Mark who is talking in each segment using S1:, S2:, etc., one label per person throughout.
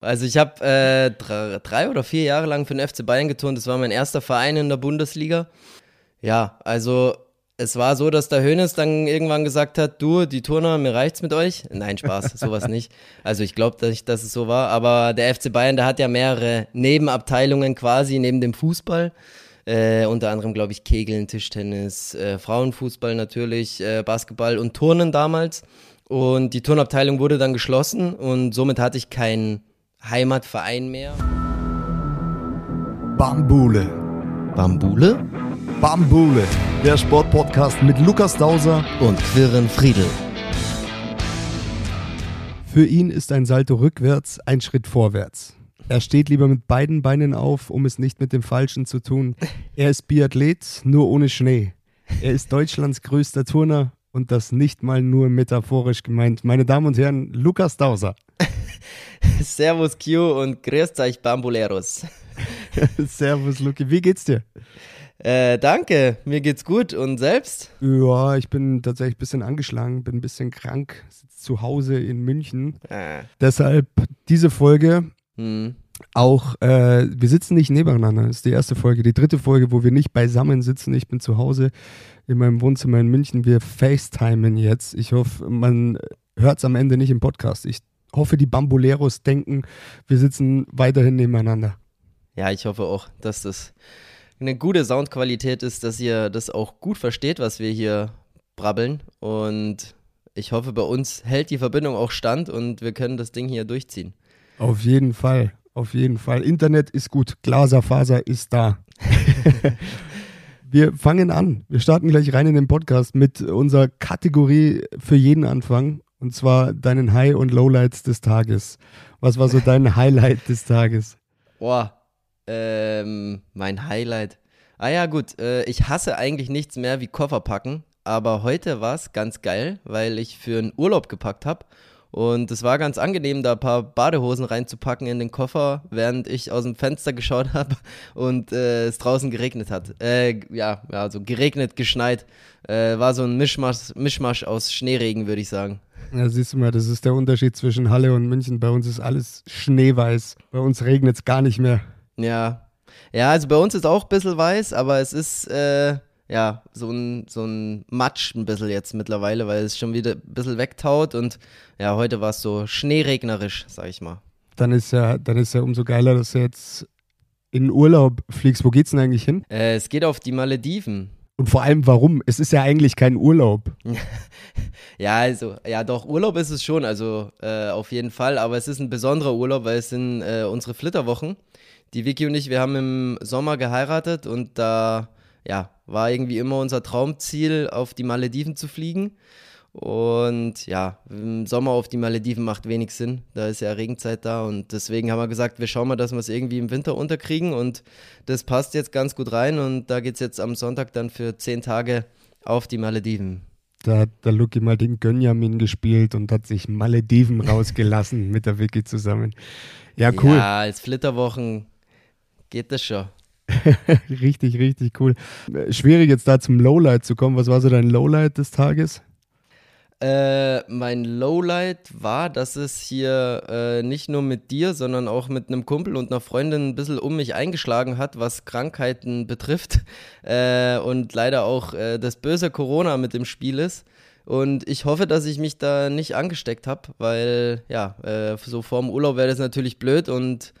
S1: Also ich habe äh, drei, oder vier Jahre lang für den FC Bayern geturnt. Das war mein erster Verein in der Bundesliga. Ja, also es war so, dass der Hönes dann irgendwann gesagt hat, du, die Turner, mir reicht's mit euch. Nein, Spaß, sowas nicht. Also ich glaube nicht, dass es so war. Aber der FC Bayern, der hat ja mehrere Nebenabteilungen quasi neben dem Fußball. Äh, unter anderem, glaube ich, Kegeln, Tischtennis, äh, Frauenfußball natürlich, äh, Basketball und Turnen damals. Und die Turnabteilung wurde dann geschlossen und somit hatte ich keinen Heimatverein mehr.
S2: Bambule.
S1: Bambule?
S2: Bambule, der Sportpodcast mit Lukas Dauser
S1: und Quirren Friedel.
S2: Für ihn ist ein Salto rückwärts ein Schritt vorwärts. Er steht lieber mit beiden Beinen auf, um es nicht mit dem Falschen zu tun. Er ist Biathlet, nur ohne Schnee. Er ist Deutschlands größter Turner und das nicht mal nur metaphorisch gemeint. Meine Damen und Herren, Lukas Dauser.
S1: Servus Q und grüßt euch Bambuleros.
S2: Servus Luki, wie geht's dir?
S1: Äh, danke, mir geht's gut und selbst?
S2: Ja, ich bin tatsächlich ein bisschen angeschlagen, bin ein bisschen krank, sitze zu Hause in München. Ah. Deshalb diese Folge. Hm. Auch, äh, wir sitzen nicht nebeneinander, das ist die erste Folge. Die dritte Folge, wo wir nicht beisammen sitzen. Ich bin zu Hause in meinem Wohnzimmer in München. Wir FaceTimen jetzt. Ich hoffe, man hört es am Ende nicht im Podcast. Ich hoffe, die Bamboleros denken, wir sitzen weiterhin nebeneinander.
S1: Ja, ich hoffe auch, dass das eine gute Soundqualität ist, dass ihr das auch gut versteht, was wir hier brabbeln. Und ich hoffe, bei uns hält die Verbindung auch stand und wir können das Ding hier durchziehen.
S2: Auf jeden Fall, auf jeden Fall. Internet ist gut, Glaserfaser ist da. wir fangen an. Wir starten gleich rein in den Podcast mit unserer Kategorie für jeden Anfang. Und zwar deinen High- und Lowlights des Tages. Was war so dein Highlight des Tages?
S1: Boah, ähm, mein Highlight. Ah ja, gut, äh, ich hasse eigentlich nichts mehr wie Koffer packen, aber heute war es ganz geil, weil ich für einen Urlaub gepackt habe. Und es war ganz angenehm, da ein paar Badehosen reinzupacken in den Koffer, während ich aus dem Fenster geschaut habe und äh, es draußen geregnet hat. Äh, ja, also geregnet, geschneit. Äh, war so ein Mischmasch, Mischmasch aus Schneeregen, würde ich sagen.
S2: Ja, siehst du mal, das ist der Unterschied zwischen Halle und München. Bei uns ist alles schneeweiß. Bei uns regnet es gar nicht mehr.
S1: Ja. Ja, also bei uns ist auch ein bisschen weiß, aber es ist äh, ja so ein, so ein Matsch ein bisschen jetzt mittlerweile, weil es schon wieder ein bisschen wegtaut und ja, heute war es so schneeregnerisch, sag ich mal.
S2: Dann ist ja, dann ist ja umso geiler, dass du jetzt in Urlaub fliegst. Wo geht's denn eigentlich hin?
S1: Äh, es geht auf die Malediven.
S2: Und vor allem, warum? Es ist ja eigentlich kein Urlaub.
S1: ja, also, ja, doch, Urlaub ist es schon, also äh, auf jeden Fall. Aber es ist ein besonderer Urlaub, weil es sind äh, unsere Flitterwochen. Die Vicky und ich, wir haben im Sommer geheiratet und da, ja, war irgendwie immer unser Traumziel, auf die Malediven zu fliegen. Und ja, im Sommer auf die Malediven macht wenig Sinn. Da ist ja Regenzeit da und deswegen haben wir gesagt, wir schauen mal, dass wir es irgendwie im Winter unterkriegen und das passt jetzt ganz gut rein und da geht es jetzt am Sonntag dann für zehn Tage auf die Malediven.
S2: Da hat der Lucky mal den Gönjamin gespielt und hat sich Malediven rausgelassen mit der Vicky zusammen. Ja, cool.
S1: Ja, als Flitterwochen geht das schon.
S2: richtig, richtig cool. Schwierig jetzt da zum Lowlight zu kommen. Was war so dein Lowlight des Tages?
S1: Äh, mein Lowlight war, dass es hier äh, nicht nur mit dir, sondern auch mit einem Kumpel und einer Freundin ein bisschen um mich eingeschlagen hat, was Krankheiten betrifft. Äh, und leider auch äh, das böse Corona mit im Spiel ist. Und ich hoffe, dass ich mich da nicht angesteckt habe, weil ja, äh, so vorm Urlaub wäre das natürlich blöd. Und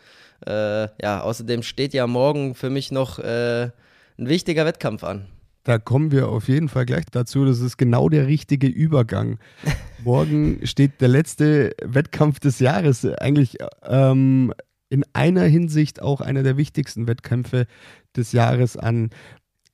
S1: äh, ja, außerdem steht ja morgen für mich noch ein wichtiger Wettkampf an.
S2: Da kommen wir auf jeden Fall gleich dazu. Das ist genau der richtige Übergang. Morgen steht der letzte Wettkampf des Jahres. Eigentlich ähm, in einer Hinsicht auch einer der wichtigsten Wettkämpfe des Jahres an.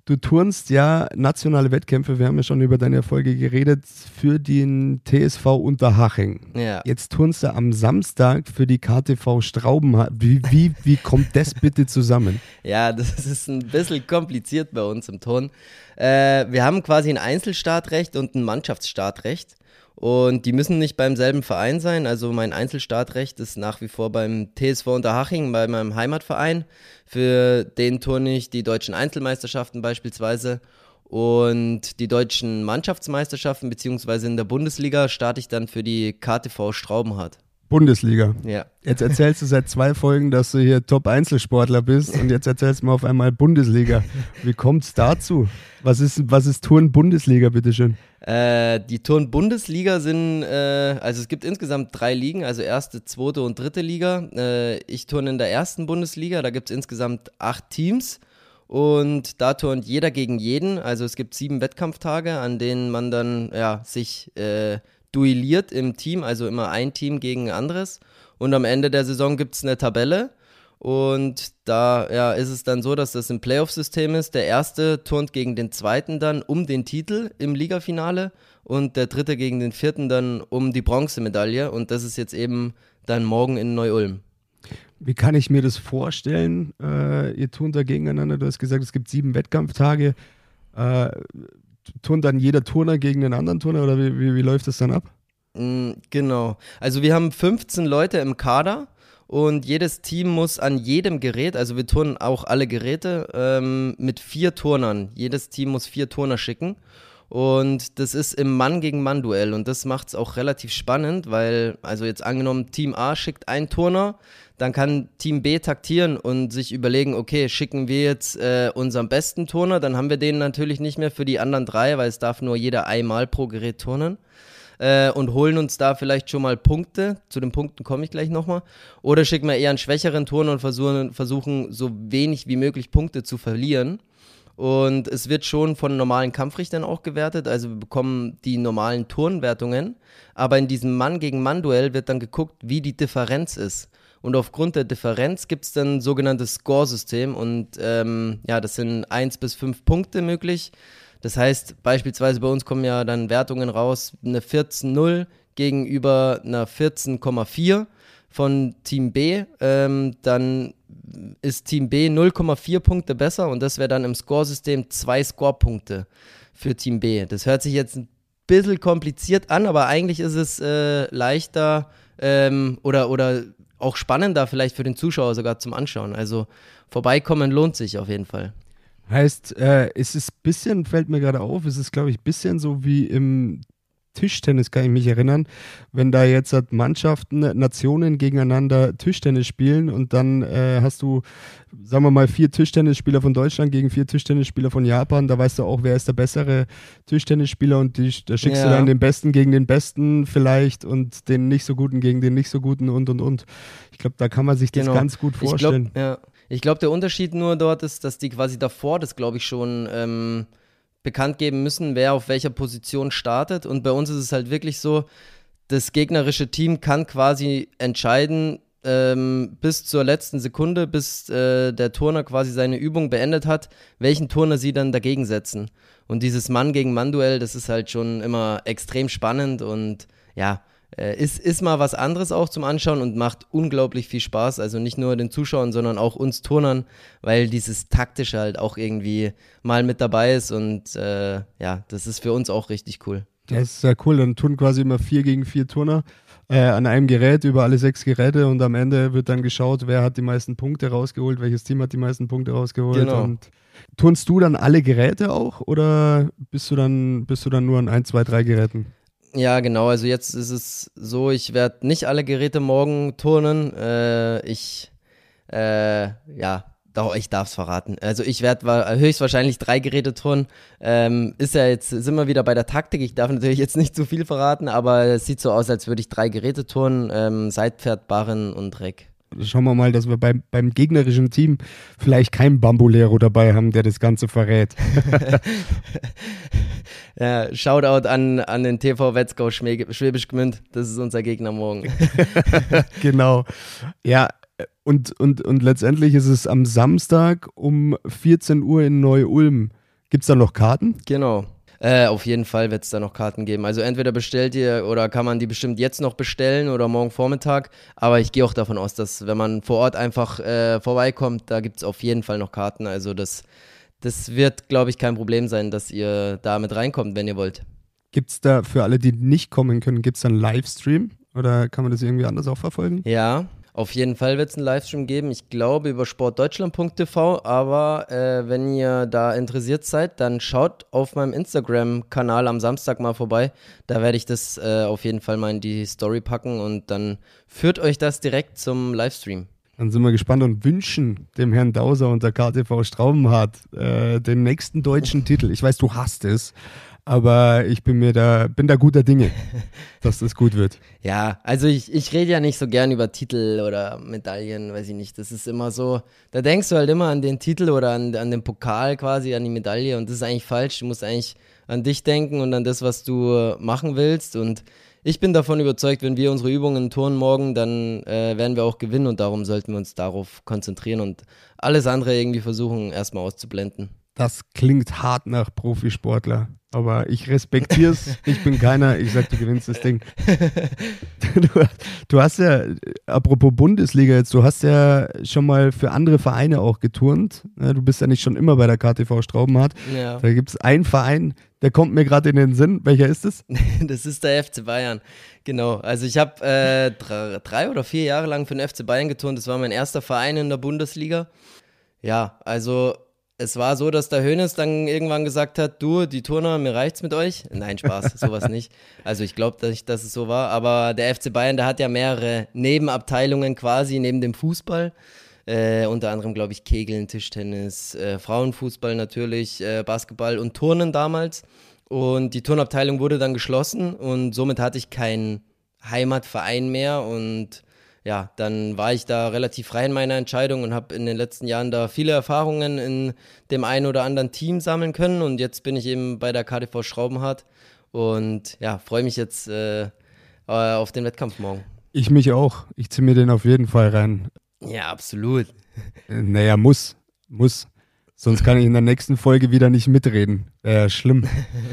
S2: Du turnst ja nationale Wettkämpfe, wir haben ja schon über deine Erfolge geredet, für den TSV Unterhaching. Ja. Jetzt turnst du am Samstag für die KTV Strauben. Wie, wie, wie kommt das bitte zusammen?
S1: Ja, das ist ein bisschen kompliziert bei uns im Turn. Äh, wir haben quasi ein Einzelstartrecht und ein Mannschaftsstartrecht. Und die müssen nicht beim selben Verein sein. Also mein Einzelstartrecht ist nach wie vor beim TSV Unterhaching, bei meinem Heimatverein. Für den turne ich die deutschen Einzelmeisterschaften beispielsweise. Und die deutschen Mannschaftsmeisterschaften, beziehungsweise in der Bundesliga, starte ich dann für die KTV Straubenhardt.
S2: Bundesliga.
S1: Ja.
S2: Jetzt erzählst du seit zwei Folgen, dass du hier Top-Einzelsportler bist und jetzt erzählst du mir auf einmal Bundesliga. Wie kommt es dazu? Was ist, was ist Turn-Bundesliga, bitteschön?
S1: Äh, die Turn-Bundesliga sind, äh, also es gibt insgesamt drei Ligen, also erste, zweite und dritte Liga. Äh, ich turne in der ersten Bundesliga, da gibt es insgesamt acht Teams. Und da turnt jeder gegen jeden. Also es gibt sieben Wettkampftage, an denen man dann ja, sich äh, duelliert im Team, also immer ein Team gegen ein anderes. Und am Ende der Saison gibt es eine Tabelle. Und da ja, ist es dann so, dass das ein Playoff-System ist. Der erste turnt gegen den zweiten dann um den Titel im Ligafinale und der dritte gegen den vierten dann um die Bronzemedaille. Und das ist jetzt eben dann morgen in Neu-Ulm.
S2: Wie kann ich mir das vorstellen? Äh, ihr turnt da gegeneinander. Du hast gesagt, es gibt sieben Wettkampftage. Äh, turnt dann jeder Turner gegen den anderen Turner oder wie, wie, wie läuft das dann ab?
S1: Mm, genau. Also wir haben 15 Leute im Kader und jedes Team muss an jedem Gerät, also wir turnen auch alle Geräte ähm, mit vier Turnern. Jedes Team muss vier Turner schicken. Und das ist im Mann gegen Mann Duell und das macht es auch relativ spannend, weil, also jetzt angenommen, Team A schickt einen Turner, dann kann Team B taktieren und sich überlegen, okay, schicken wir jetzt äh, unseren besten Turner, dann haben wir den natürlich nicht mehr für die anderen drei, weil es darf nur jeder einmal pro Gerät turnen. Äh, und holen uns da vielleicht schon mal Punkte. Zu den Punkten komme ich gleich nochmal. Oder schicken wir eher einen schwächeren Turner und versuchen, versuchen so wenig wie möglich Punkte zu verlieren. Und es wird schon von normalen Kampfrichtern auch gewertet. Also wir bekommen die normalen Turnwertungen. Aber in diesem Mann gegen Mann-Duell wird dann geguckt, wie die Differenz ist. Und aufgrund der Differenz gibt es dann ein sogenanntes Score-System. Und ähm, ja, das sind 1 bis 5 Punkte möglich. Das heißt, beispielsweise bei uns kommen ja dann Wertungen raus, eine 14-0 gegenüber einer 14,4 von Team B. Ähm, dann ist Team B 0,4 Punkte besser und das wäre dann im Scoresystem zwei Scorepunkte für Team B. Das hört sich jetzt ein bisschen kompliziert an, aber eigentlich ist es äh, leichter ähm, oder, oder auch spannender vielleicht für den Zuschauer sogar zum Anschauen. Also vorbeikommen lohnt sich auf jeden Fall.
S2: Heißt, äh, es ist ein bisschen, fällt mir gerade auf, es ist, glaube ich, ein bisschen so wie im Tischtennis, kann ich mich erinnern, wenn da jetzt halt Mannschaften, Nationen gegeneinander Tischtennis spielen und dann äh, hast du, sagen wir mal, vier Tischtennisspieler von Deutschland gegen vier Tischtennisspieler von Japan, da weißt du auch, wer ist der bessere Tischtennisspieler und die, da schickst ja. du dann den Besten gegen den Besten vielleicht und den nicht so guten gegen den nicht so guten und und und. Ich glaube, da kann man sich das genau. ganz gut vorstellen.
S1: Ich glaub, ja. Ich glaube, der Unterschied nur dort ist, dass die quasi davor das, glaube ich, schon ähm, bekannt geben müssen, wer auf welcher Position startet. Und bei uns ist es halt wirklich so, das gegnerische Team kann quasi entscheiden, ähm, bis zur letzten Sekunde, bis äh, der Turner quasi seine Übung beendet hat, welchen Turner sie dann dagegen setzen. Und dieses Mann gegen Mann-Duell, das ist halt schon immer extrem spannend und ja, äh, ist, ist mal was anderes auch zum Anschauen und macht unglaublich viel Spaß. Also nicht nur den Zuschauern, sondern auch uns Turnern, weil dieses Taktische halt auch irgendwie mal mit dabei ist und äh, ja, das ist für uns auch richtig cool.
S2: Das ist sehr cool. Dann tun quasi immer vier gegen vier Turner äh, an einem Gerät über alle sechs Geräte und am Ende wird dann geschaut, wer hat die meisten Punkte rausgeholt, welches Team hat die meisten Punkte rausgeholt.
S1: Genau.
S2: Und turnst du dann alle Geräte auch oder bist du dann, bist du dann nur an ein, zwei, drei Geräten?
S1: Ja, genau. Also jetzt ist es so, ich werde nicht alle Geräte morgen turnen. Äh, ich, äh, ja, doch, ich darf es verraten. Also ich werde höchstwahrscheinlich drei Geräte turnen. Ähm, ist ja jetzt, sind wir wieder bei der Taktik. Ich darf natürlich jetzt nicht zu viel verraten, aber es sieht so aus, als würde ich drei Geräte turnen. Ähm, Seitpferd, Barren und Reck
S2: schauen wir mal, dass wir beim, beim gegnerischen Team vielleicht keinen Bambulero dabei haben, der das Ganze verrät.
S1: ja, Shoutout an, an den TV Wetzgau Schwäbisch Gmünd. Das ist unser Gegner morgen.
S2: genau. Ja, und, und, und letztendlich ist es am Samstag um 14 Uhr in Neu-Ulm. Gibt es da noch Karten?
S1: Genau. Äh, auf jeden Fall wird es da noch Karten geben. Also entweder bestellt ihr oder kann man die bestimmt jetzt noch bestellen oder morgen Vormittag. Aber ich gehe auch davon aus, dass wenn man vor Ort einfach äh, vorbeikommt, da gibt es auf jeden Fall noch Karten. Also das, das wird, glaube ich, kein Problem sein, dass ihr da mit reinkommt, wenn ihr wollt.
S2: Gibt es da für alle, die nicht kommen können, gibt es da einen Livestream? Oder kann man das irgendwie anders auch verfolgen?
S1: Ja, Auf jeden Fall wird es einen Livestream geben. Ich glaube über sportdeutschland.tv. Aber äh, wenn ihr da interessiert seid, dann schaut auf meinem Instagram-Kanal am Samstag mal vorbei. Da werde ich das äh, auf jeden Fall mal in die Story packen und dann führt euch das direkt zum Livestream.
S2: Dann sind wir gespannt und wünschen dem Herrn Dauser und der KTV Straubenhardt äh, den nächsten deutschen Titel. Ich weiß, du hast es, aber ich bin mir da, bin da guter Dinge, dass das gut wird.
S1: Ja, also ich, ich rede ja nicht so gern über Titel oder Medaillen, weiß ich nicht. Das ist immer so, da denkst du halt immer an den Titel oder an, an den Pokal quasi, an die Medaille und das ist eigentlich falsch. Du musst eigentlich an dich denken und an das, was du machen willst und ich bin davon überzeugt, wenn wir unsere Übungen turnen morgen, dann äh, werden wir auch gewinnen und darum sollten wir uns darauf konzentrieren und alles andere irgendwie versuchen erstmal auszublenden.
S2: Das klingt hart nach Profisportler. Aber ich respektiere es. Ich bin keiner. Ich sag, du gewinnst das Ding. Du, du, hast ja, apropos Bundesliga jetzt, du hast ja schon mal für andere Vereine auch geturnt. Du bist ja nicht schon immer bei der KTV Straubenhardt. Ja. Da gibt es einen Verein, der kommt mir gerade in den Sinn. Welcher ist es?
S1: Das ist der FC Bayern. Genau. Also ich habe äh, drei, drei oder vier Jahre lang für den FC Bayern geturnt. Das war mein erster Verein in der Bundesliga. Ja, also es war so, dass der Hönes dann irgendwann gesagt hat, du, die Turner, mir reicht's mit euch. Nein, Spaß, sowas nicht. Also ich glaube nicht, dass es so war. Aber der FC Bayern, der hat ja mehrere Nebenabteilungen quasi neben dem Fußball. Äh, unter anderem, glaube ich, Kegeln, Tischtennis, äh, Frauenfußball natürlich, äh, Basketball und Turnen damals. Und die Turnabteilung wurde dann geschlossen und somit hatte ich keinen Heimatverein mehr und ja, dann war ich da relativ frei in meiner Entscheidung und habe in den letzten Jahren da viele Erfahrungen in dem einen oder anderen Team sammeln können. Und jetzt bin ich eben bei der KTV Schraubenhardt und ja, freue mich jetzt äh, auf den Wettkampf morgen.
S2: Ich mich auch. Ich ziehe mir den auf jeden Fall rein.
S1: Ja, absolut.
S2: Naja, muss. Muss. Sonst kann ich in der nächsten Folge wieder nicht mitreden. Wäre schlimm.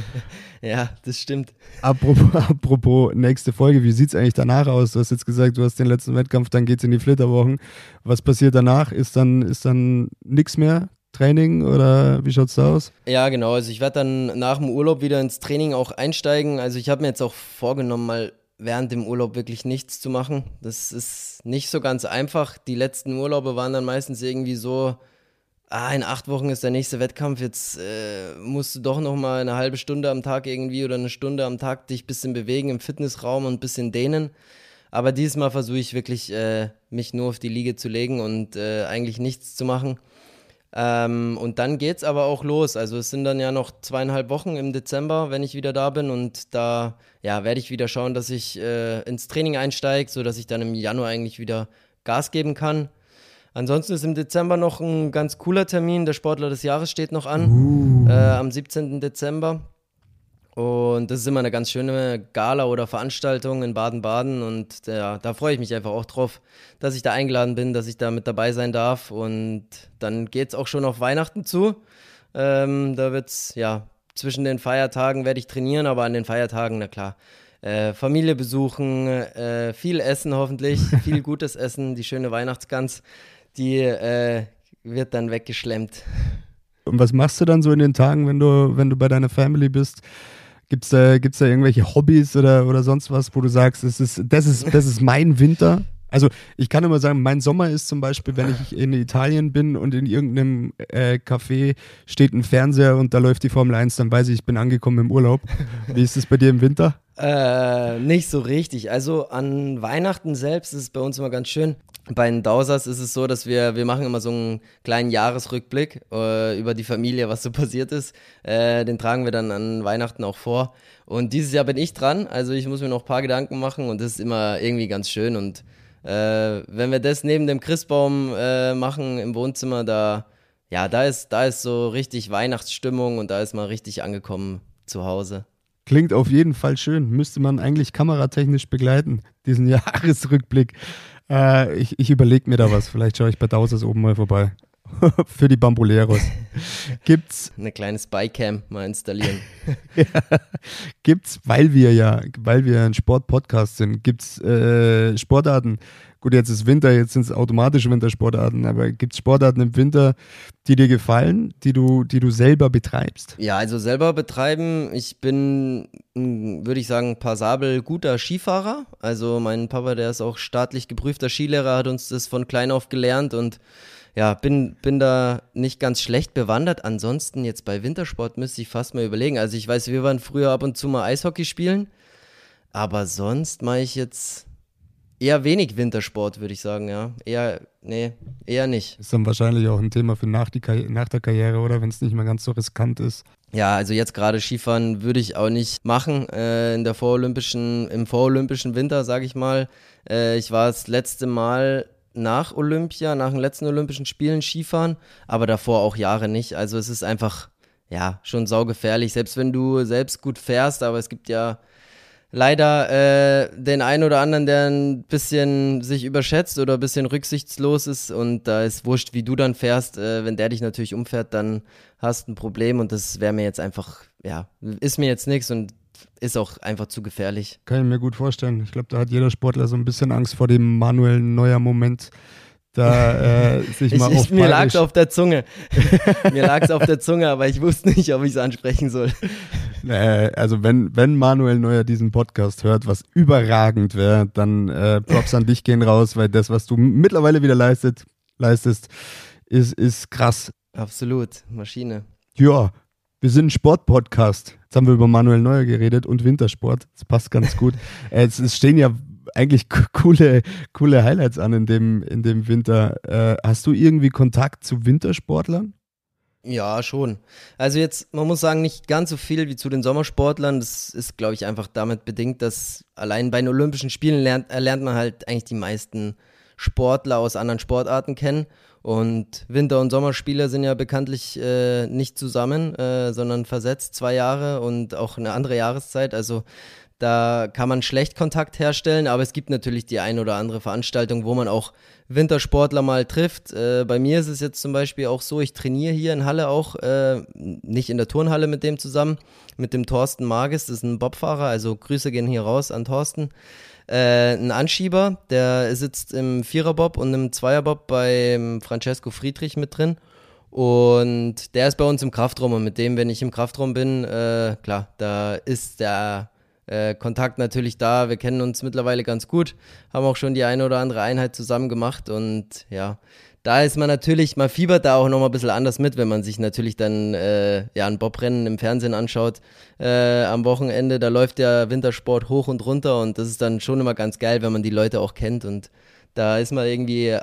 S1: ja, das stimmt.
S2: Apropos, apropos nächste Folge, wie sieht es eigentlich danach aus? Du hast jetzt gesagt, du hast den letzten Wettkampf, dann geht es in die Flitterwochen. Was passiert danach? Ist dann, ist dann nichts mehr? Training oder wie schaut es da aus?
S1: Ja, genau. Also ich werde dann nach dem Urlaub wieder ins Training auch einsteigen. Also ich habe mir jetzt auch vorgenommen, mal während dem Urlaub wirklich nichts zu machen. Das ist nicht so ganz einfach. Die letzten Urlaube waren dann meistens irgendwie so, ah, in acht Wochen ist der nächste Wettkampf, jetzt äh, musst du doch noch mal eine halbe Stunde am Tag irgendwie oder eine Stunde am Tag dich ein bisschen bewegen im Fitnessraum und ein bisschen dehnen. Aber dieses Mal versuche ich wirklich, äh, mich nur auf die Liege zu legen und äh, eigentlich nichts zu machen. Ähm, und dann geht es aber auch los. Also es sind dann ja noch zweieinhalb Wochen im Dezember, wenn ich wieder da bin. Und da ja, werde ich wieder schauen, dass ich äh, ins Training einsteige, sodass ich dann im Januar eigentlich wieder Gas geben kann. Ansonsten ist im Dezember noch ein ganz cooler Termin. Der Sportler des Jahres steht noch an. Uh. Äh, am 17. Dezember. Und das ist immer eine ganz schöne Gala oder Veranstaltung in Baden-Baden. Und ja, da freue ich mich einfach auch drauf, dass ich da eingeladen bin, dass ich da mit dabei sein darf. Und dann geht es auch schon auf Weihnachten zu. Ähm, da wird es, ja, zwischen den Feiertagen werde ich trainieren, aber an den Feiertagen, na klar, äh, Familie besuchen, äh, viel essen hoffentlich, viel gutes Essen, die schöne Weihnachtsgans, die äh, wird dann weggeschlemmt.
S2: Und was machst du dann so in den Tagen, wenn du, wenn du bei deiner Family bist? Gibt es da, gibt's da irgendwelche Hobbys oder, oder sonst was, wo du sagst, das ist, das ist, das ist mein Winter? Also ich kann immer sagen, mein Sommer ist zum Beispiel, wenn ich in Italien bin und in irgendeinem äh, Café steht ein Fernseher und da läuft die Formel 1, dann weiß ich, ich bin angekommen im Urlaub. Wie ist es bei dir im Winter?
S1: Äh, nicht so richtig. Also an Weihnachten selbst ist es bei uns immer ganz schön. Bei den Dausers ist es so, dass wir, wir machen immer so einen kleinen Jahresrückblick äh, über die Familie, was so passiert ist. Äh, den tragen wir dann an Weihnachten auch vor. Und dieses Jahr bin ich dran, also ich muss mir noch ein paar Gedanken machen und das ist immer irgendwie ganz schön und äh, wenn wir das neben dem Christbaum äh, machen im Wohnzimmer, da, ja, da ist, da ist so richtig Weihnachtsstimmung und da ist man richtig angekommen zu Hause.
S2: Klingt auf jeden Fall schön. Müsste man eigentlich kameratechnisch begleiten, diesen Jahresrückblick. Äh, ich ich überlege mir da was. Vielleicht schaue ich bei Dausers oben mal vorbei. für die Bamboleros. Gibt's
S1: eine kleine Spycam mal installieren.
S2: ja. Gibt's, weil wir ja, weil wir ein Sportpodcast sind, gibt's äh, Sportarten, Gut, jetzt ist Winter, jetzt sind es automatische Wintersportarten, aber gibt es Sportarten im Winter, die dir gefallen, die du, die du selber betreibst?
S1: Ja, also selber betreiben, ich bin, würde ich sagen, passabel guter Skifahrer. Also mein Papa, der ist auch staatlich geprüfter Skilehrer, hat uns das von klein auf gelernt und ja, bin, bin da nicht ganz schlecht bewandert. Ansonsten jetzt bei Wintersport müsste ich fast mal überlegen. Also ich weiß, wir waren früher ab und zu mal Eishockey spielen, aber sonst mache ich jetzt eher wenig Wintersport, würde ich sagen, ja. Eher, nee, eher nicht.
S2: Ist dann wahrscheinlich auch ein Thema für nach, die nach der Karriere, oder wenn es nicht mehr ganz so riskant ist.
S1: Ja, also jetzt gerade Skifahren würde ich auch nicht machen äh, in der vorolympischen, im vorolympischen Winter, sage ich mal. Äh, ich war das letzte Mal nach Olympia, nach den letzten Olympischen Spielen Skifahren, aber davor auch Jahre nicht. Also es ist einfach, ja, schon saugefährlich, selbst wenn du selbst gut fährst, aber es gibt ja leider äh, den einen oder anderen, der ein bisschen sich überschätzt oder ein bisschen rücksichtslos ist und da ist wurscht, wie du dann fährst. Äh, wenn der dich natürlich umfährt, dann hast du ein Problem und das wäre mir jetzt einfach, ja, ist mir jetzt nichts und ist auch einfach zu gefährlich.
S2: Kann ich mir gut vorstellen. Ich glaube, da hat jeder Sportler so ein bisschen Angst vor dem manuellen neuer Moment. Da äh, sich mal
S1: ich, ich, Mir lag es auf der Zunge. mir lag es auf der Zunge, aber ich wusste nicht, ob ich es ansprechen soll.
S2: Äh, also wenn, wenn Manuel Neuer diesen Podcast hört, was überragend wäre, dann äh, Props an dich gehen raus, weil das, was du mittlerweile wieder leistet, leistest, ist, ist krass.
S1: Absolut, Maschine.
S2: Ja, wir sind ein Sportpodcast. Jetzt haben wir über Manuel Neuer geredet und Wintersport. Das passt ganz gut. es, es, stehen ja eigentlich coole, coole Highlights an in dem, in dem Winter. Äh, hast du irgendwie Kontakt zu Wintersportlern?
S1: Ja, schon. Also jetzt, man muss sagen, nicht ganz so viel wie zu den Sommersportlern. Das ist, glaube ich, einfach damit bedingt, dass allein bei den Olympischen Spielen lernt, lernt man halt eigentlich die meisten Sportler aus anderen Sportarten kennen. Und Winter- und Sommerspiele sind ja bekanntlich äh, nicht zusammen, äh, sondern versetzt zwei Jahre und auch eine andere Jahreszeit. Also da kann man schlecht Kontakt herstellen, aber es gibt natürlich die ein oder andere Veranstaltung, wo man auch Wintersportler mal trifft. Äh, bei mir ist es jetzt zum Beispiel auch so, ich trainiere hier in Halle auch, äh, nicht in der Turnhalle mit dem zusammen, mit dem Thorsten Magis, das ist ein Bobfahrer, also Grüße gehen hier raus an Thorsten äh, ein Anschieber, der sitzt im Viererbob und im Zweierbob bei Francesco Friedrich mit drin. Und der ist bei uns im Kraftraum und mit dem, wenn ich im Kraftraum bin, äh, klar, da ist der äh, Kontakt natürlich da. Wir kennen uns mittlerweile ganz gut, haben auch schon die eine oder andere Einheit zusammen gemacht und ja, da ist man natürlich, man fiebert da auch nochmal ein bisschen anders mit, wenn man sich natürlich dann äh, ja, ein Bobrennen im Fernsehen anschaut äh, am Wochenende. Da läuft der Wintersport hoch und runter und das ist dann schon immer ganz geil, wenn man die Leute auch kennt und da ist man irgendwie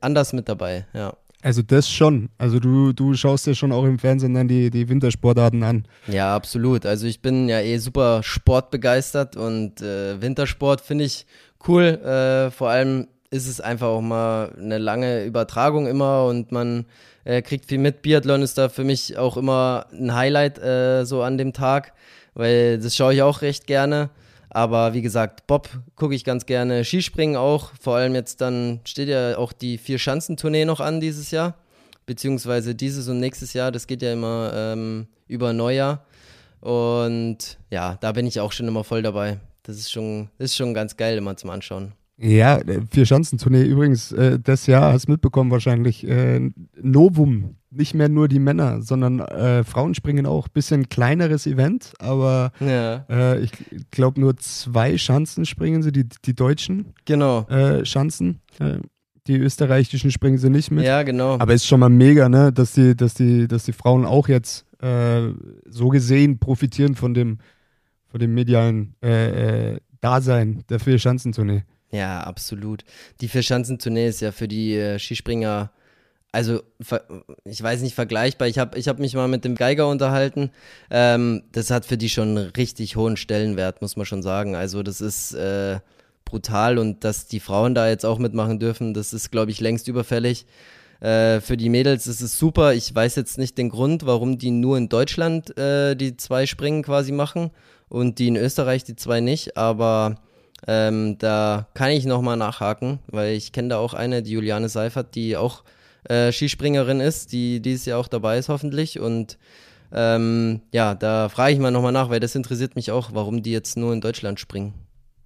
S1: anders mit dabei, ja.
S2: Also das schon. Also du, du schaust dir schon auch im Fernsehen dann die, die Wintersportarten an.
S1: Ja, absolut. Also ich bin ja eh super sportbegeistert und äh, Wintersport finde ich cool. Äh, vor allem ist es einfach auch mal eine lange Übertragung immer und man äh, kriegt viel mit. Biathlon ist da für mich auch immer ein Highlight äh, so an dem Tag, weil das schaue ich auch recht gerne. Aber wie gesagt, Bob gucke ich ganz gerne, Skispringen auch. Vor allem jetzt dann steht ja auch die Vier-Schanzentournee noch an dieses Jahr, beziehungsweise dieses und nächstes Jahr. Das geht ja immer ähm, über Neujahr. Und ja, da bin ich auch schon immer voll dabei. Das ist schon, ist schon ganz geil immer zum Anschauen.
S2: Ja, äh, Vier-Schanzentournee übrigens, äh, das Jahr hast du mitbekommen wahrscheinlich. Äh, Novum, nicht mehr nur die Männer, sondern äh, Frauen springen auch. Bisschen kleineres Event, aber ja. äh, ich glaube nur zwei Schanzen springen sie, die, die deutschen
S1: genau.
S2: äh, Schanzen. Äh, die österreichischen springen sie nicht mit.
S1: Ja, genau.
S2: Aber ist schon mal mega, ne, dass die, dass die, dass die Frauen auch jetzt so gesehen profitieren von dem, von dem medialen Dasein der Vier-Schanzentournee.
S1: Ja, absolut. Die Vierschanzentournee ist ja für die äh, Skispringer, also ich weiß nicht vergleichbar. Ich habe ich hab mich mal mit dem Geiger unterhalten. Ähm, das hat für die schon einen richtig hohen Stellenwert, muss man schon sagen. Also das ist äh, brutal und dass die Frauen da jetzt auch mitmachen dürfen, das ist, glaube ich, längst überfällig. Äh, für die Mädels ist es super. Ich weiß jetzt nicht den Grund, warum die nur in Deutschland äh, die zwei Springen quasi machen und die in Österreich die zwei nicht, aber ähm, da kann ich nochmal nachhaken, weil ich kenne da auch eine, die Juliane Seifert, die auch äh, Skispringerin ist, die dieses Jahr auch dabei ist hoffentlich. Und ähm, ja, da frage ich mal nochmal nach, weil das interessiert mich auch, warum die jetzt nur in Deutschland springen.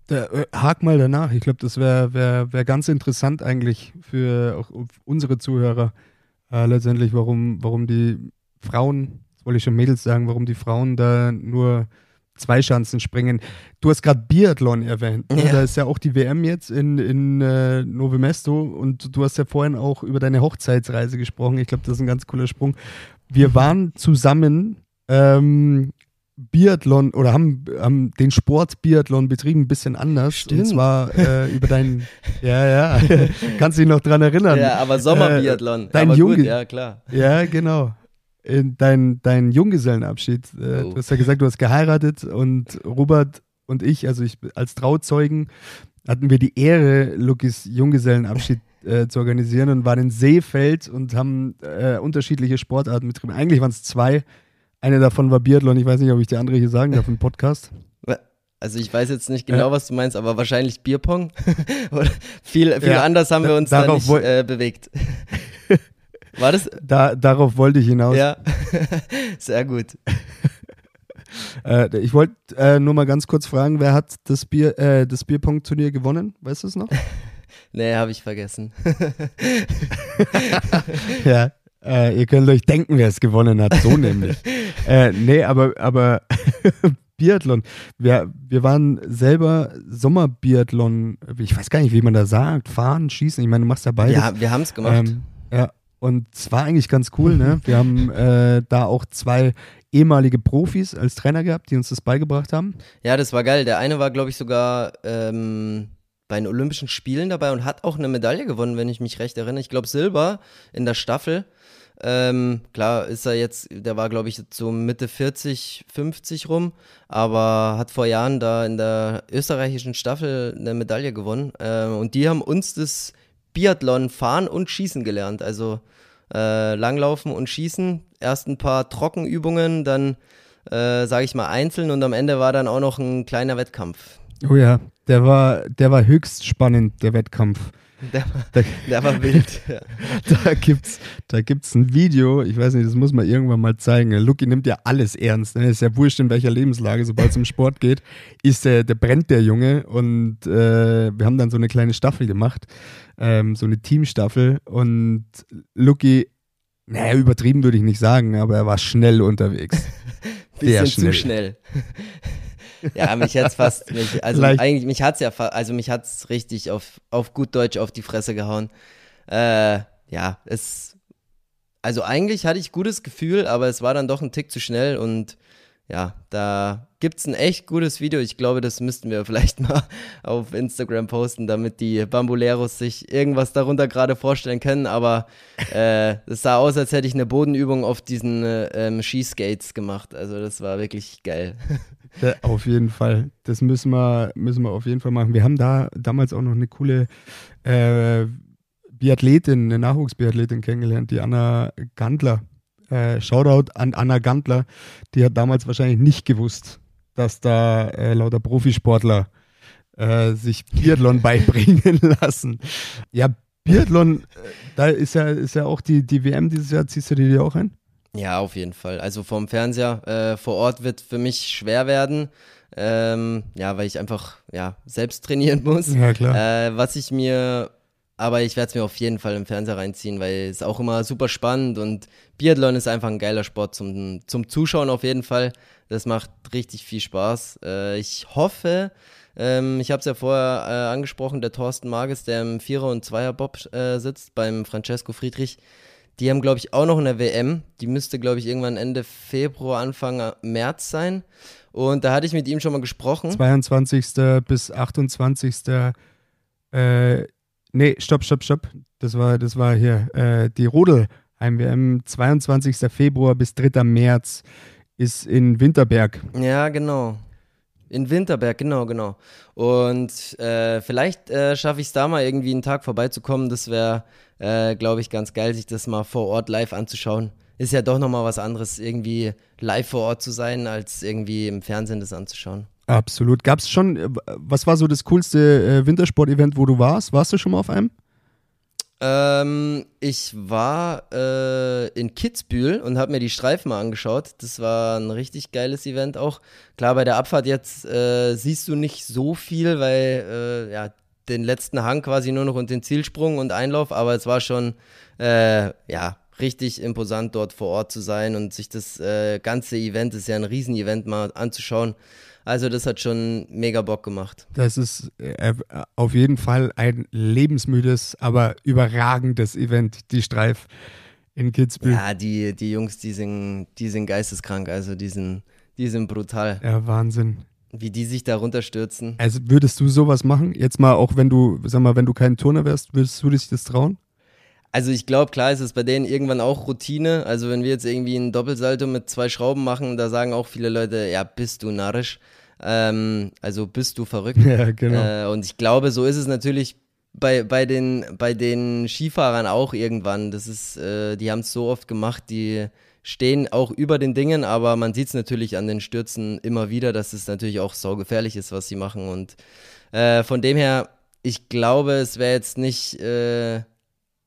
S2: Da, äh, hak mal danach. Ich glaube, das wäre wär, wär ganz interessant eigentlich für unsere Zuhörer äh, letztendlich, warum, warum die Frauen, das wollte ich schon Mädels sagen, warum die Frauen da nur zwei Schanzen springen. Du hast gerade Biathlon erwähnt. Ne? Ja. Da ist ja auch die WM jetzt in, in äh, Novo Mesto und du hast ja vorhin auch über deine Hochzeitsreise gesprochen. Ich glaube, das ist ein ganz cooler Sprung. Wir waren zusammen ähm, Biathlon oder haben, haben den Sport Biathlon betrieben, ein bisschen anders.
S1: Stimmt.
S2: Und zwar äh, über deinen, ja, ja, kannst du dich noch dran erinnern.
S1: Ja, aber Sommerbiathlon.
S2: Äh, dein Junge.
S1: Ja, klar.
S2: Ja, genau. Dein, dein Junggesellenabschied. Äh, oh. Du hast ja gesagt, du hast geheiratet und Robert und ich, also ich als Trauzeugen, hatten wir die Ehre, Lukis Junggesellenabschied äh, zu organisieren und waren in Seefeld und haben äh, unterschiedliche Sportarten betrieben. Eigentlich waren es zwei eine davon war Biathlon. Ich weiß nicht, ob ich die andere hier sagen darf im Podcast.
S1: Also ich weiß jetzt nicht genau, was du meinst, aber wahrscheinlich Bierpong. Viel viel ja, anders haben wir uns da nicht äh, bewegt. War das?
S2: Da, darauf wollte ich hinaus.
S1: Ja, sehr gut.
S2: äh, ich wollte äh, nur mal ganz kurz fragen, wer hat das, Bier, äh, das Bierpong-Turnier gewonnen? Weißt du es noch?
S1: nee, habe ich vergessen.
S2: ja, äh, ihr könnt euch denken, wer es gewonnen hat, so nämlich. Äh, nee, aber, aber Biathlon. Wir, wir waren selber Sommerbiathlon, ich weiß gar nicht, wie man da sagt, fahren, schießen. Ich meine, du machst ja beides.
S1: Ja, wir haben es gemacht. Ähm,
S2: ja, und es war eigentlich ganz cool, ne? Wir haben äh, da auch zwei ehemalige Profis als Trainer gehabt, die uns das beigebracht haben.
S1: Ja, das war geil. Der eine war, glaube ich, sogar ähm, bei den Olympischen Spielen dabei und hat auch eine Medaille gewonnen, wenn ich mich recht erinnere. Ich glaube Silber in der Staffel. Ähm, klar ist er jetzt, der war glaube ich so Mitte 40, 50 rum, aber hat vor Jahren da in der österreichischen Staffel eine Medaille gewonnen. Ähm, und die haben uns das Biathlon fahren und schießen gelernt. Also äh, Langlaufen und Schießen. Erst ein paar Trockenübungen, dann äh, sage ich mal einzeln und am Ende war dann auch noch ein kleiner Wettkampf.
S2: Oh ja, der war, der war höchst spannend, der Wettkampf.
S1: Der war, da, der war wild. Ja.
S2: Da gibt's, da gibt's ein Video, ich weiß nicht, das muss man irgendwann mal zeigen. Lucky nimmt ja alles ernst. Ne? Ist ja wurscht, in welcher Lebenslage, sobald es um Sport geht, ist der, der brennt der Junge. Und äh, wir haben dann so eine kleine Staffel gemacht, ähm, so eine Teamstaffel. Und Lucky, naja, übertrieben würde ich nicht sagen, aber er war schnell unterwegs.
S1: Bisschen zu schnell. Ja, mich hat's fast, mich, also Leicht. eigentlich, mich hat's ja, also mich hat's richtig auf, auf gut Deutsch auf die Fresse gehauen. Äh, ja, es, also eigentlich hatte ich gutes Gefühl, aber es war dann doch ein Tick zu schnell und ja, da gibt es ein echt gutes Video. Ich glaube, das müssten wir vielleicht mal auf Instagram posten, damit die Bambuleros sich irgendwas darunter gerade vorstellen können. Aber äh, es sah aus, als hätte ich eine Bodenübung auf diesen äh, ähm, Skiskates gemacht. Also das war wirklich geil.
S2: Ja, auf jeden Fall. Das müssen wir, müssen wir auf jeden Fall machen. Wir haben da damals auch noch eine coole äh, Biathletin, eine Nachwuchsbiathletin kennengelernt, die Anna Gandler. Äh, Shoutout an Anna Gandler. Die hat damals wahrscheinlich nicht gewusst, dass da äh, lauter Profisportler äh, sich Biathlon beibringen lassen. Ja, Biathlon, äh, da ist ja, ist ja auch die, die WM dieses Jahr. Ziehst du die auch ein?
S1: Ja, auf jeden Fall. Also vom Fernseher äh, vor Ort wird für mich schwer werden. Ähm, ja, weil ich einfach ja, selbst trainieren muss.
S2: Ja, klar.
S1: Äh, was ich mir, aber ich werde es mir auf jeden Fall im Fernseher reinziehen, weil es auch immer super spannend und Biathlon ist einfach ein geiler Sport zum, zum Zuschauen auf jeden Fall. Das macht richtig viel Spaß. Äh, ich hoffe, ähm, ich habe es ja vorher äh, angesprochen, der Thorsten Marges, der im Vierer- und Zweierbob äh, sitzt, beim Francesco Friedrich, die haben, glaube ich, auch noch eine WM. Die müsste, glaube ich, irgendwann Ende Februar, Anfang März sein. Und da hatte ich mit ihm schon mal gesprochen.
S2: 22. bis 28. Äh, nee, stopp, stopp, stopp. Das war, das war hier äh, die Rodel WM. 22. Februar bis 3. März ist in Winterberg.
S1: Ja, genau. In Winterberg, genau, genau. Und äh, vielleicht äh, schaffe ich es da mal irgendwie einen Tag vorbeizukommen. Das wäre äh, glaube ich, ganz geil, sich das mal vor Ort live anzuschauen. Ist ja doch nochmal was anderes, irgendwie live vor Ort zu sein, als irgendwie im Fernsehen das anzuschauen.
S2: Absolut. Gab es schon, äh, was war so das coolste äh, Wintersport-Event, wo du warst? Warst du schon mal auf einem?
S1: Ähm, ich war äh, in Kitzbühel und habe mir die Streifen mal angeschaut. Das war ein richtig geiles Event auch. Klar, bei der Abfahrt jetzt äh, siehst du nicht so viel, weil äh, ja den letzten Hang quasi nur noch und den Zielsprung und Einlauf, aber es war schon äh, ja richtig imposant dort vor Ort zu sein und sich das äh, ganze Event, das ist ja ein Riesenevent mal anzuschauen. Also das hat schon mega Bock gemacht.
S2: Das ist äh, auf jeden Fall ein lebensmüdes, aber überragendes Event, die Streif in Kitzbühel.
S1: Ja, die, die Jungs, die sind, die sind geisteskrank, also die sind, die sind brutal.
S2: Ja, Wahnsinn.
S1: Wie die sich da runterstürzen.
S2: Also würdest du sowas machen? Jetzt mal, auch wenn du, sag mal, wenn du kein Turner wärst, würdest du dich das trauen?
S1: Also ich glaube, klar ist es bei denen irgendwann auch Routine. Also wenn wir jetzt irgendwie einen Doppelsalto mit zwei Schrauben machen, da sagen auch viele Leute, ja, bist du narrisch. Ähm, also bist du verrückt.
S2: Ja, genau.
S1: Äh, und ich glaube, so ist es natürlich bei, bei, den, bei den Skifahrern auch irgendwann. Das ist, äh, die haben es so oft gemacht, die stehen auch über den Dingen, aber man sieht es natürlich an den Stürzen immer wieder, dass es natürlich auch saugefährlich ist, was sie machen. Und äh, von dem her, ich glaube, es wäre jetzt nicht äh,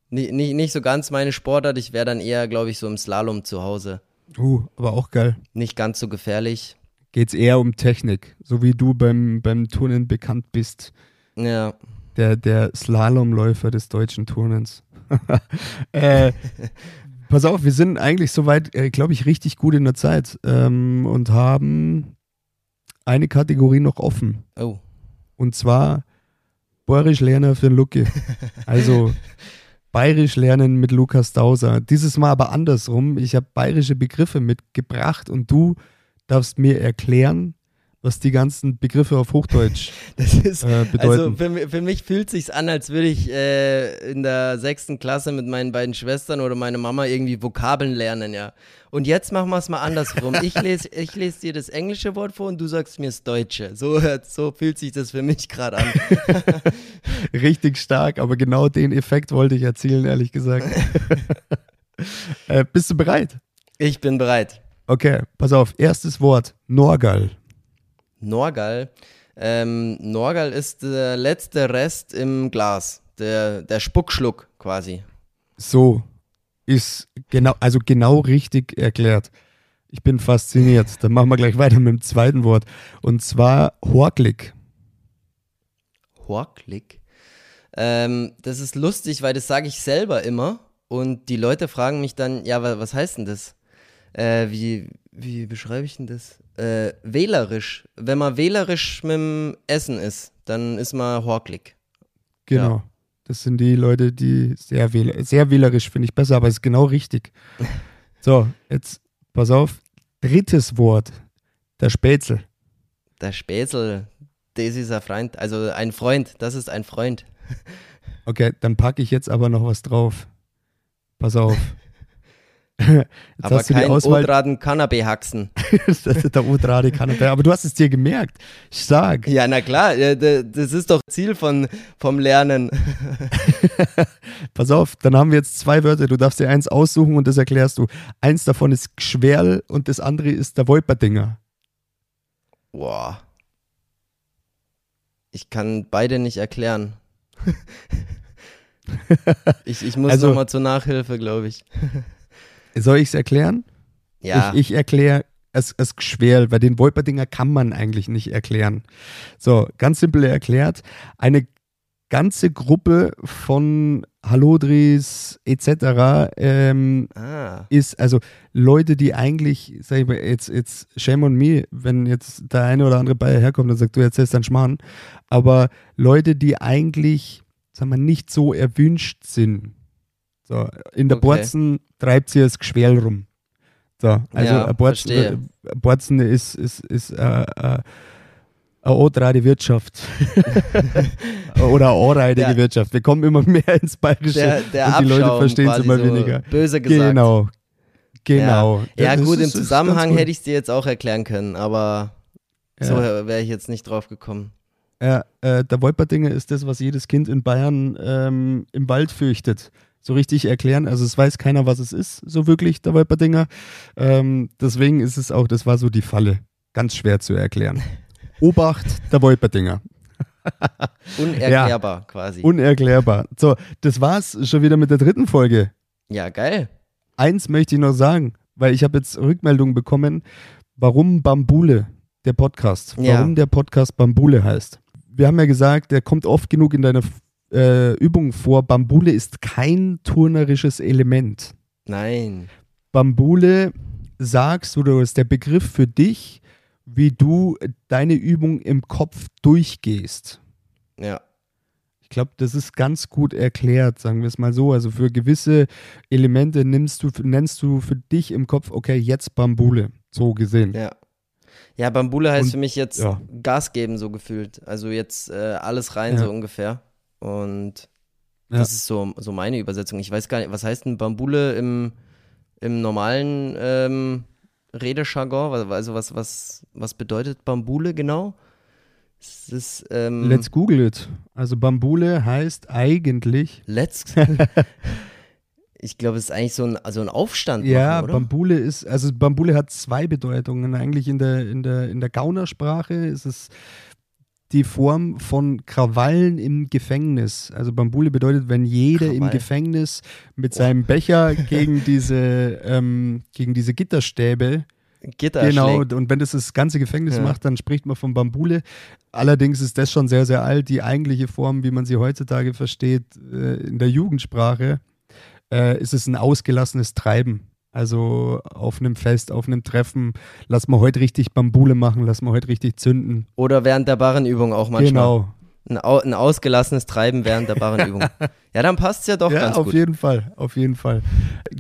S1: nicht, nicht, nicht so ganz meine Sportart. Ich wäre dann eher, glaube ich, so im Slalom zu Hause.
S2: Uh, aber auch geil.
S1: Nicht ganz so gefährlich.
S2: Geht es eher um Technik, so wie du beim, beim Turnen bekannt bist.
S1: Ja.
S2: Der, der Slalomläufer des deutschen Turnens. äh, pass auf, wir sind eigentlich soweit, äh, glaube ich, richtig gut in der Zeit ähm, und haben eine Kategorie noch offen.
S1: Oh.
S2: Und zwar Boris Lerner für den Lucke. Also Bayerisch lernen mit Lukas Dauser. Dieses Mal aber andersrum. Ich habe bayerische Begriffe mitgebracht und du darfst mir erklären, was die ganzen Begriffe auf Hochdeutsch
S1: das ist,
S2: äh, bedeuten.
S1: Also für, für mich fühlt sich an, als würde ich äh, in der sechsten Klasse mit meinen beiden Schwestern oder meiner Mama irgendwie Vokabeln lernen, ja. Und jetzt machen wir es mal andersrum. Ich lese ich les dir das englische Wort vor und du sagst mir das deutsche. So, so fühlt sich das für mich gerade an.
S2: Richtig stark, aber genau den Effekt wollte ich erzielen, ehrlich gesagt. äh, bist du bereit?
S1: Ich bin bereit.
S2: Okay, pass auf. Erstes Wort: Norgal.
S1: Norgal. Ähm, Norgal ist der letzte Rest im Glas. Der, der Spuckschluck quasi.
S2: So ist genau, also genau richtig erklärt. Ich bin fasziniert. Dann machen wir gleich weiter mit dem zweiten Wort. Und zwar Horklick.
S1: Horklick? Ähm, das ist lustig, weil das sage ich selber immer. Und die Leute fragen mich dann, ja, was heißt denn das? Äh, wie, wie beschreibe ich denn das? Äh, wählerisch. Wenn man wählerisch mit dem Essen ist, dann ist man Horklick.
S2: Genau. Ja. Das sind die Leute, die sehr, wähl sehr wählerisch finde ich besser, aber es ist genau richtig. So, jetzt pass auf. Drittes Wort. Der Spätzle.
S1: Der Spätzle, das ist ein Freund, also ein Freund, das ist ein Freund.
S2: Okay, dann packe ich jetzt aber noch was drauf. Pass auf.
S1: Jetzt aber hast du kein Odraden Cannabis haxen.
S2: der Odrade Cannabis. Aber du hast es dir gemerkt. Stark.
S1: Ja, na klar. Das ist doch Ziel von, vom Lernen.
S2: Pass auf, dann haben wir jetzt zwei Wörter. Du darfst dir eins aussuchen und das erklärst du. Eins davon ist Gschwerl und das andere ist der Wolperdinger.
S1: Boah. Ich kann beide nicht erklären. ich, ich muss also, nochmal zur Nachhilfe, glaube ich.
S2: Soll ich es erklären?
S1: Ja.
S2: Ich, ich erkläre es, es schwer, weil den Wolperdinger kann man eigentlich nicht erklären. So, ganz simpel erklärt, eine ganze Gruppe von Halodris etc. Ähm, ah. ist also Leute, die eigentlich, sag ich mal, jetzt, jetzt shame on me, wenn jetzt der eine oder andere Bayer herkommt und sagt, du erzählst dann Schmarrn, aber Leute, die eigentlich, sagen wir, nicht so erwünscht sind. So, in der okay. Borzen treibt sie das Geschwell rum. So, also ja, Borzen, äh, Borzen ist, ist, ist äh, äh, eine anreide Wirtschaft. Oder eine anreidige Wirtschaft. Wir kommen immer mehr ins Bayerische
S1: der, der
S2: und die Leute verstehen es immer so weniger.
S1: Böse gesagt.
S2: Genau. Genau.
S1: Ja, ja gut, im Zusammenhang hätte ich es dir jetzt auch erklären können, aber ja. so wäre ich jetzt nicht drauf gekommen.
S2: Ja, äh, der Wolperdinger ist das, was jedes Kind in Bayern ähm, im Wald fürchtet so richtig erklären. Also es weiß keiner, was es ist, so wirklich, der Wolperdinger. Ähm, deswegen ist es auch, das war so die Falle. Ganz schwer zu erklären. Obacht, der Wolperdinger.
S1: Unerklärbar quasi.
S2: Unerklärbar. So, das war's schon wieder mit der dritten Folge.
S1: ja, geil.
S2: Eins möchte ich noch sagen, weil ich habe jetzt Rückmeldungen bekommen, warum Bambule, der Podcast,
S1: Ja.
S2: warum der Podcast Bambule heißt. Wir haben ja gesagt, der kommt oft genug in deiner äh, Übung vor. Bambule ist kein turnerisches Element.
S1: Nein.
S2: Bambule sagst du, oder ist der Begriff für dich, wie du deine Übung im Kopf durchgehst.
S1: Ja.
S2: Ich glaube, das ist ganz gut erklärt, sagen wir es mal so. Also für gewisse Elemente nimmst du, nennst du für dich im Kopf, okay, jetzt Bambule, so gesehen.
S1: Ja. Ja, Bambule heißt
S2: Und-
S1: für mich jetzt
S2: ja.
S1: Gas geben, so gefühlt. Also jetzt äh, alles rein,
S2: Ja.
S1: so ungefähr. Und
S2: Ja.
S1: das ist so, so meine Übersetzung. Ich weiß gar nicht, was heißt denn Bambule im, im normalen ähm, Redejargon? Also was, was, was bedeutet Bambule genau? Ist, ähm,
S2: Let's Google it. Also Bambule heißt eigentlich,
S1: Let's. ich glaube, es ist eigentlich so ein, also ein Aufstand.
S2: ja,
S1: machen?
S2: Bambule ist, also Bambule hat zwei Bedeutungen. Eigentlich in der, in der, in der Gaunersprache ist es die Form von Krawallen im Gefängnis. Also Bambule bedeutet, wenn jeder im
S1: Krawall.
S2: Gefängnis mit seinem Becher gegen diese, ähm, gegen diese Gitterstäbe
S1: Gitter
S2: Genau,
S1: schlägt.
S2: und wenn das das ganze Gefängnis
S1: Ja.
S2: macht, dann spricht man von Bambule. Allerdings ist das schon sehr, sehr alt. Die eigentliche Form, wie man sie heutzutage versteht, äh, in der Jugendsprache, äh, ist es ein ausgelassenes Treiben. Also auf einem Fest, auf einem Treffen, lass mal heute richtig Bambule machen, lass mal heute richtig zünden.
S1: Oder während der Barrenübung auch manchmal.
S2: Genau.
S1: Ein, au ein ausgelassenes Treiben während der Barrenübung. ja, dann passt es ja doch
S2: ja,
S1: ganz
S2: auf
S1: gut.
S2: jeden Fall, auf jeden Fall.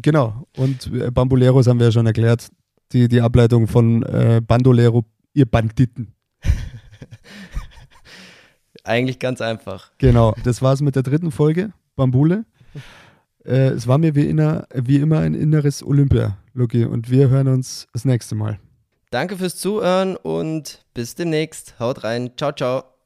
S2: Genau. Und äh, Bambuleros haben wir ja schon erklärt. Die, die Ableitung von äh, Bandolero, ihr Banditen.
S1: Eigentlich ganz einfach.
S2: Genau, das war's mit der dritten Folge, Bambule. Äh, es war mir wie, inner, wie immer ein inneres Olympia, Luki. Und wir hören uns das nächste Mal.
S1: Danke fürs Zuhören und bis demnächst. Haut rein. Ciao, ciao.